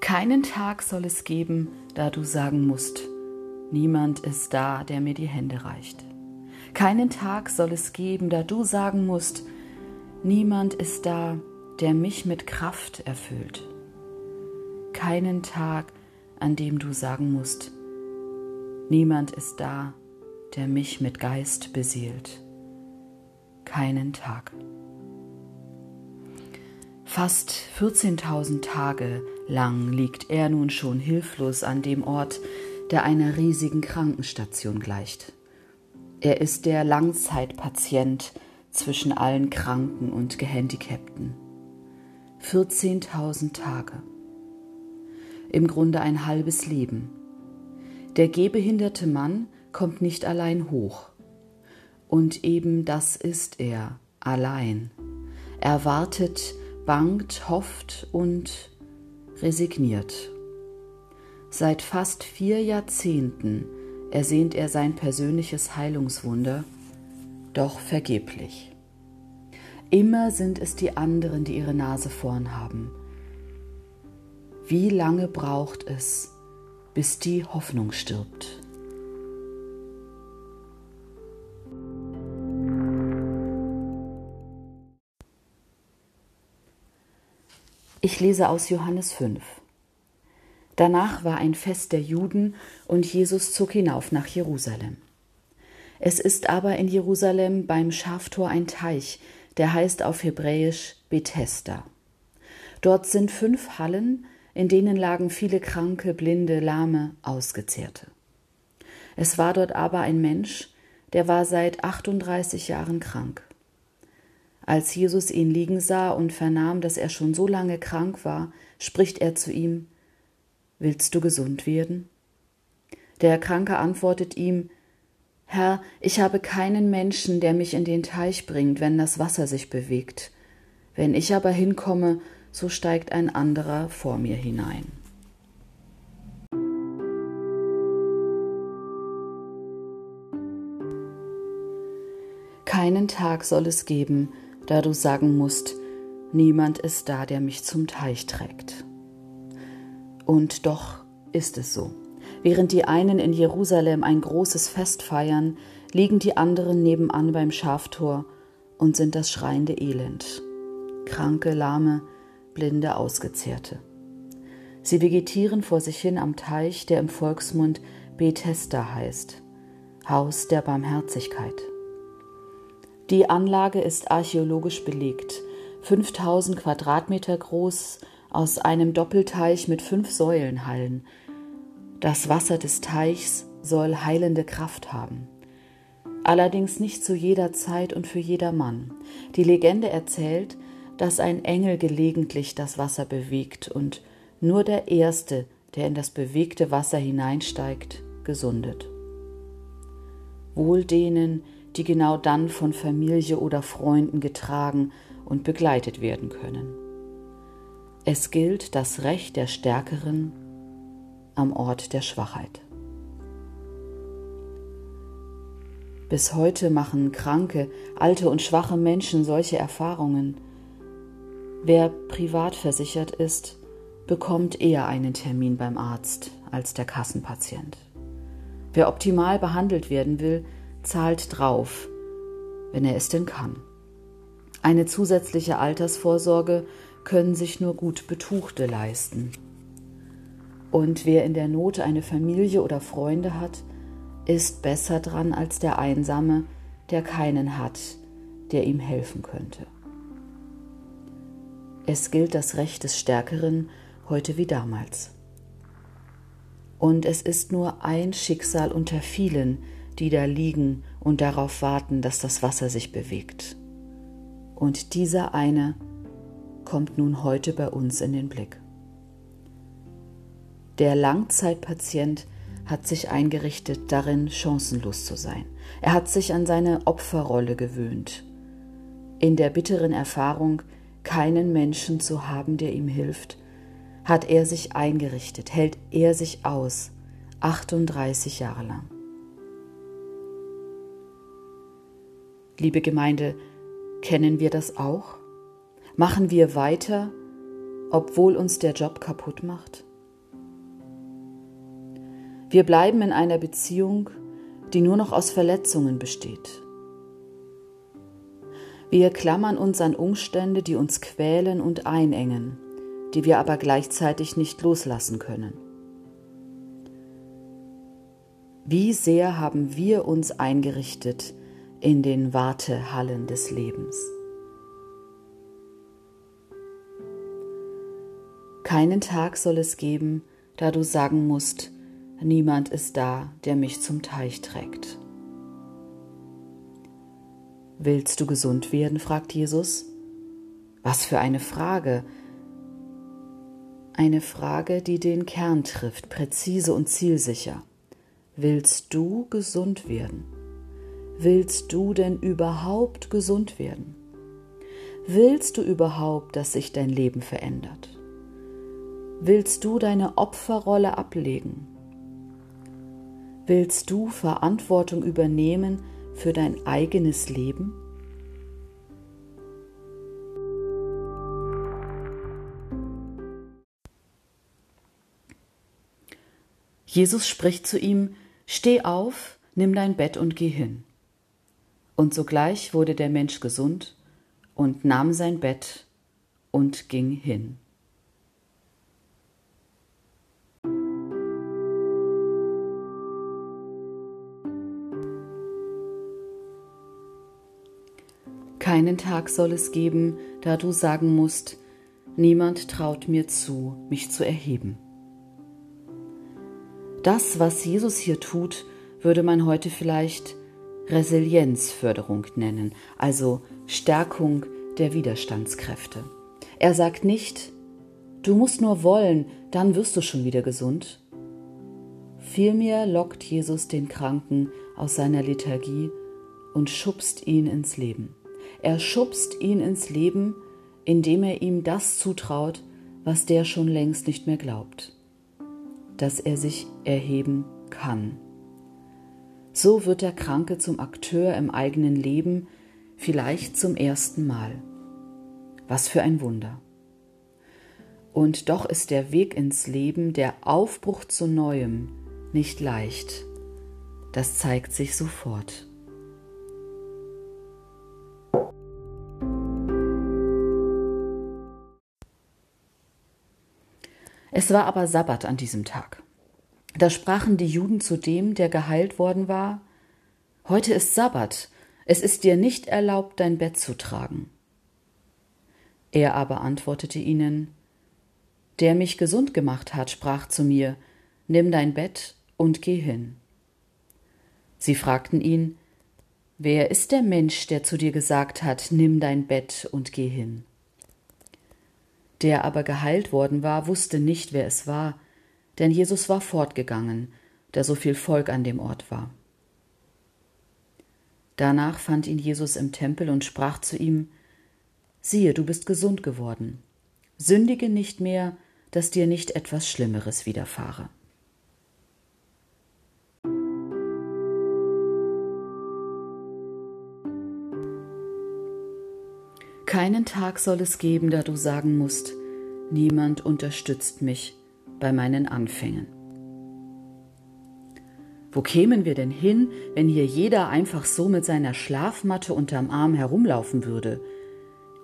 Keinen Tag soll es geben, da du sagen musst, niemand ist da, der mir die Hände reicht. Keinen Tag soll es geben, da du sagen musst, niemand ist da, der mich mit Kraft erfüllt. Keinen Tag, an dem du sagen musst, niemand ist da, der mich mit Geist beseelt. Keinen Tag. Fast 14.000 Tage lang liegt er nun schon hilflos an dem Ort, der einer riesigen Krankenstation gleicht. Er ist der Langzeitpatient zwischen allen Kranken und Gehandicapten. 14.000 Tage. Im Grunde ein halbes Leben. Der gehbehinderte Mann kommt nicht allein hoch. Und eben das ist er, allein. Er wartet bangt, hofft und resigniert. Seit fast vier Jahrzehnten ersehnt er sein persönliches Heilungswunder, doch vergeblich. Immer sind es die anderen, die ihre Nase vorn haben. Wie lange braucht es, bis die Hoffnung stirbt? Ich lese aus Johannes 5. Danach war ein Fest der Juden und Jesus zog hinauf nach Jerusalem. Es ist aber in Jerusalem beim Schaftor ein Teich, der heißt auf Hebräisch Bethesda. Dort sind fünf Hallen, in denen lagen viele Kranke, Blinde, Lahme, Ausgezehrte. Es war dort aber ein Mensch, der war seit 38 Jahren krank. Als Jesus ihn liegen sah und vernahm, dass er schon so lange krank war, spricht er zu ihm Willst du gesund werden? Der Kranke antwortet ihm Herr, ich habe keinen Menschen, der mich in den Teich bringt, wenn das Wasser sich bewegt. Wenn ich aber hinkomme, so steigt ein anderer vor mir hinein. Keinen Tag soll es geben, da du sagen musst, niemand ist da, der mich zum Teich trägt. Und doch ist es so. Während die einen in Jerusalem ein großes Fest feiern, liegen die anderen nebenan beim Schaftor und sind das schreiende Elend. Kranke, lahme, blinde, ausgezehrte. Sie vegetieren vor sich hin am Teich, der im Volksmund Bethesda heißt, Haus der Barmherzigkeit. Die Anlage ist archäologisch belegt. 5000 Quadratmeter groß, aus einem Doppelteich mit fünf Säulenhallen. Das Wasser des Teichs soll heilende Kraft haben. Allerdings nicht zu jeder Zeit und für jedermann. Die Legende erzählt, dass ein Engel gelegentlich das Wasser bewegt und nur der Erste, der in das bewegte Wasser hineinsteigt, gesundet. Wohl denen, die genau dann von Familie oder Freunden getragen und begleitet werden können. Es gilt das Recht der Stärkeren am Ort der Schwachheit. Bis heute machen kranke, alte und schwache Menschen solche Erfahrungen. Wer privat versichert ist, bekommt eher einen Termin beim Arzt als der Kassenpatient. Wer optimal behandelt werden will, zahlt drauf, wenn er es denn kann. Eine zusätzliche Altersvorsorge können sich nur gut Betuchte leisten. Und wer in der Not eine Familie oder Freunde hat, ist besser dran als der Einsame, der keinen hat, der ihm helfen könnte. Es gilt das Recht des Stärkeren heute wie damals. Und es ist nur ein Schicksal unter vielen, die da liegen und darauf warten, dass das Wasser sich bewegt. Und dieser eine kommt nun heute bei uns in den Blick. Der Langzeitpatient hat sich eingerichtet, darin chancenlos zu sein. Er hat sich an seine Opferrolle gewöhnt. In der bitteren Erfahrung, keinen Menschen zu haben, der ihm hilft, hat er sich eingerichtet, hält er sich aus, 38 Jahre lang. Liebe Gemeinde, kennen wir das auch? Machen wir weiter, obwohl uns der Job kaputt macht? Wir bleiben in einer Beziehung, die nur noch aus Verletzungen besteht. Wir klammern uns an Umstände, die uns quälen und einengen, die wir aber gleichzeitig nicht loslassen können. Wie sehr haben wir uns eingerichtet in den Wartehallen des Lebens? Keinen Tag soll es geben, da du sagen musst, niemand ist da, der mich zum Teich trägt. Willst du gesund werden? fragt Jesus. Was für eine Frage. Eine Frage, die den Kern trifft, präzise und zielsicher. Willst du gesund werden? Willst du denn überhaupt gesund werden? Willst du überhaupt, dass sich dein Leben verändert? Willst du deine Opferrolle ablegen? Willst du Verantwortung übernehmen für dein eigenes Leben? Jesus spricht zu ihm, Steh auf, nimm dein Bett und geh hin. Und sogleich wurde der Mensch gesund und nahm sein Bett und ging hin. Keinen Tag soll es geben, da du sagen musst, niemand traut mir zu, mich zu erheben. Das, was Jesus hier tut, würde man heute vielleicht Resilienzförderung nennen, also Stärkung der Widerstandskräfte. Er sagt nicht, du musst nur wollen, dann wirst du schon wieder gesund. Vielmehr lockt Jesus den Kranken aus seiner Lethargie und schubst ihn ins Leben. Er schubst ihn ins Leben, indem er ihm das zutraut, was der schon längst nicht mehr glaubt dass er sich erheben kann. So wird der Kranke zum Akteur im eigenen Leben, vielleicht zum ersten Mal. Was für ein Wunder. Und doch ist der Weg ins Leben, der Aufbruch zu Neuem, nicht leicht. Das zeigt sich sofort. Es war aber Sabbat an diesem Tag. Da sprachen die Juden zu dem, der geheilt worden war, Heute ist Sabbat, es ist dir nicht erlaubt, dein Bett zu tragen. Er aber antwortete ihnen, Der mich gesund gemacht hat, sprach zu mir, Nimm dein Bett und geh hin. Sie fragten ihn, Wer ist der Mensch, der zu dir gesagt hat, Nimm dein Bett und geh hin? Der aber geheilt worden war, wusste nicht, wer es war, denn Jesus war fortgegangen, da so viel Volk an dem Ort war. Danach fand ihn Jesus im Tempel und sprach zu ihm Siehe, du bist gesund geworden, sündige nicht mehr, dass dir nicht etwas Schlimmeres widerfahre. Keinen Tag soll es geben, da du sagen musst, niemand unterstützt mich bei meinen Anfängen. Wo kämen wir denn hin, wenn hier jeder einfach so mit seiner Schlafmatte unterm Arm herumlaufen würde?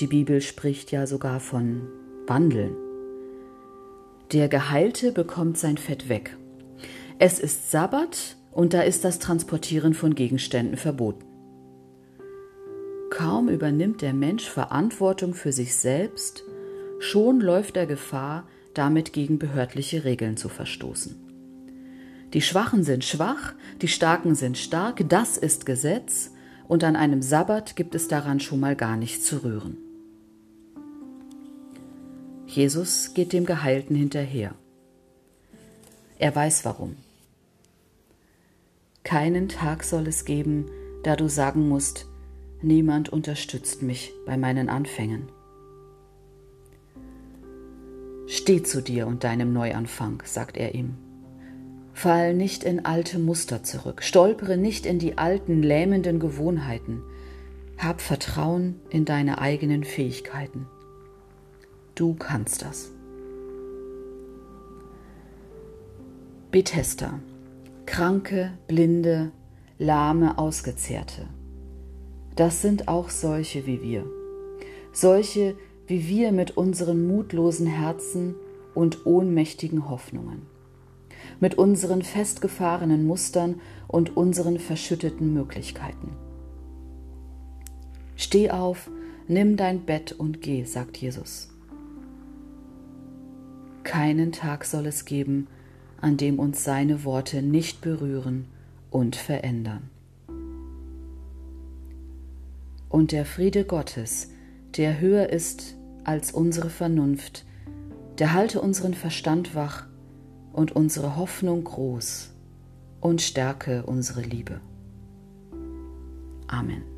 Die Bibel spricht ja sogar von Wandeln. Der Geheilte bekommt sein Fett weg. Es ist Sabbat und da ist das Transportieren von Gegenständen verboten. Kaum übernimmt der Mensch Verantwortung für sich selbst, schon läuft er Gefahr, damit gegen behördliche Regeln zu verstoßen. Die Schwachen sind schwach, die Starken sind stark, das ist Gesetz, und an einem Sabbat gibt es daran schon mal gar nichts zu rühren. Jesus geht dem Geheilten hinterher. Er weiß warum. Keinen Tag soll es geben, da du sagen musst, Niemand unterstützt mich bei meinen Anfängen. Steh zu dir und deinem Neuanfang, sagt er ihm. Fall nicht in alte Muster zurück, stolpere nicht in die alten lähmenden Gewohnheiten, hab Vertrauen in deine eigenen Fähigkeiten. Du kannst das. Bethesda, Kranke, Blinde, Lahme, Ausgezehrte. Das sind auch solche wie wir. Solche wie wir mit unseren mutlosen Herzen und ohnmächtigen Hoffnungen. Mit unseren festgefahrenen Mustern und unseren verschütteten Möglichkeiten. Steh auf, nimm dein Bett und geh, sagt Jesus. Keinen Tag soll es geben, an dem uns seine Worte nicht berühren und verändern. Und der Friede Gottes, der höher ist als unsere Vernunft, der halte unseren Verstand wach und unsere Hoffnung groß und stärke unsere Liebe. Amen.